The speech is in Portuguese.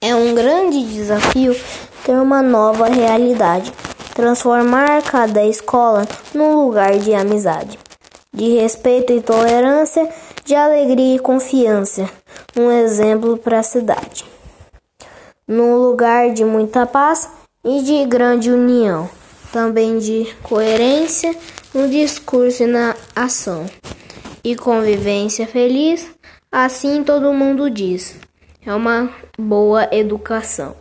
É um grande desafio ter uma nova realidade, transformar cada escola num lugar de amizade, de respeito e tolerância, de alegria e confiança, um exemplo para a cidade. Num lugar de muita paz e de grande união, também de coerência no discurso e na ação, e convivência feliz, assim todo mundo diz. É uma boa educação.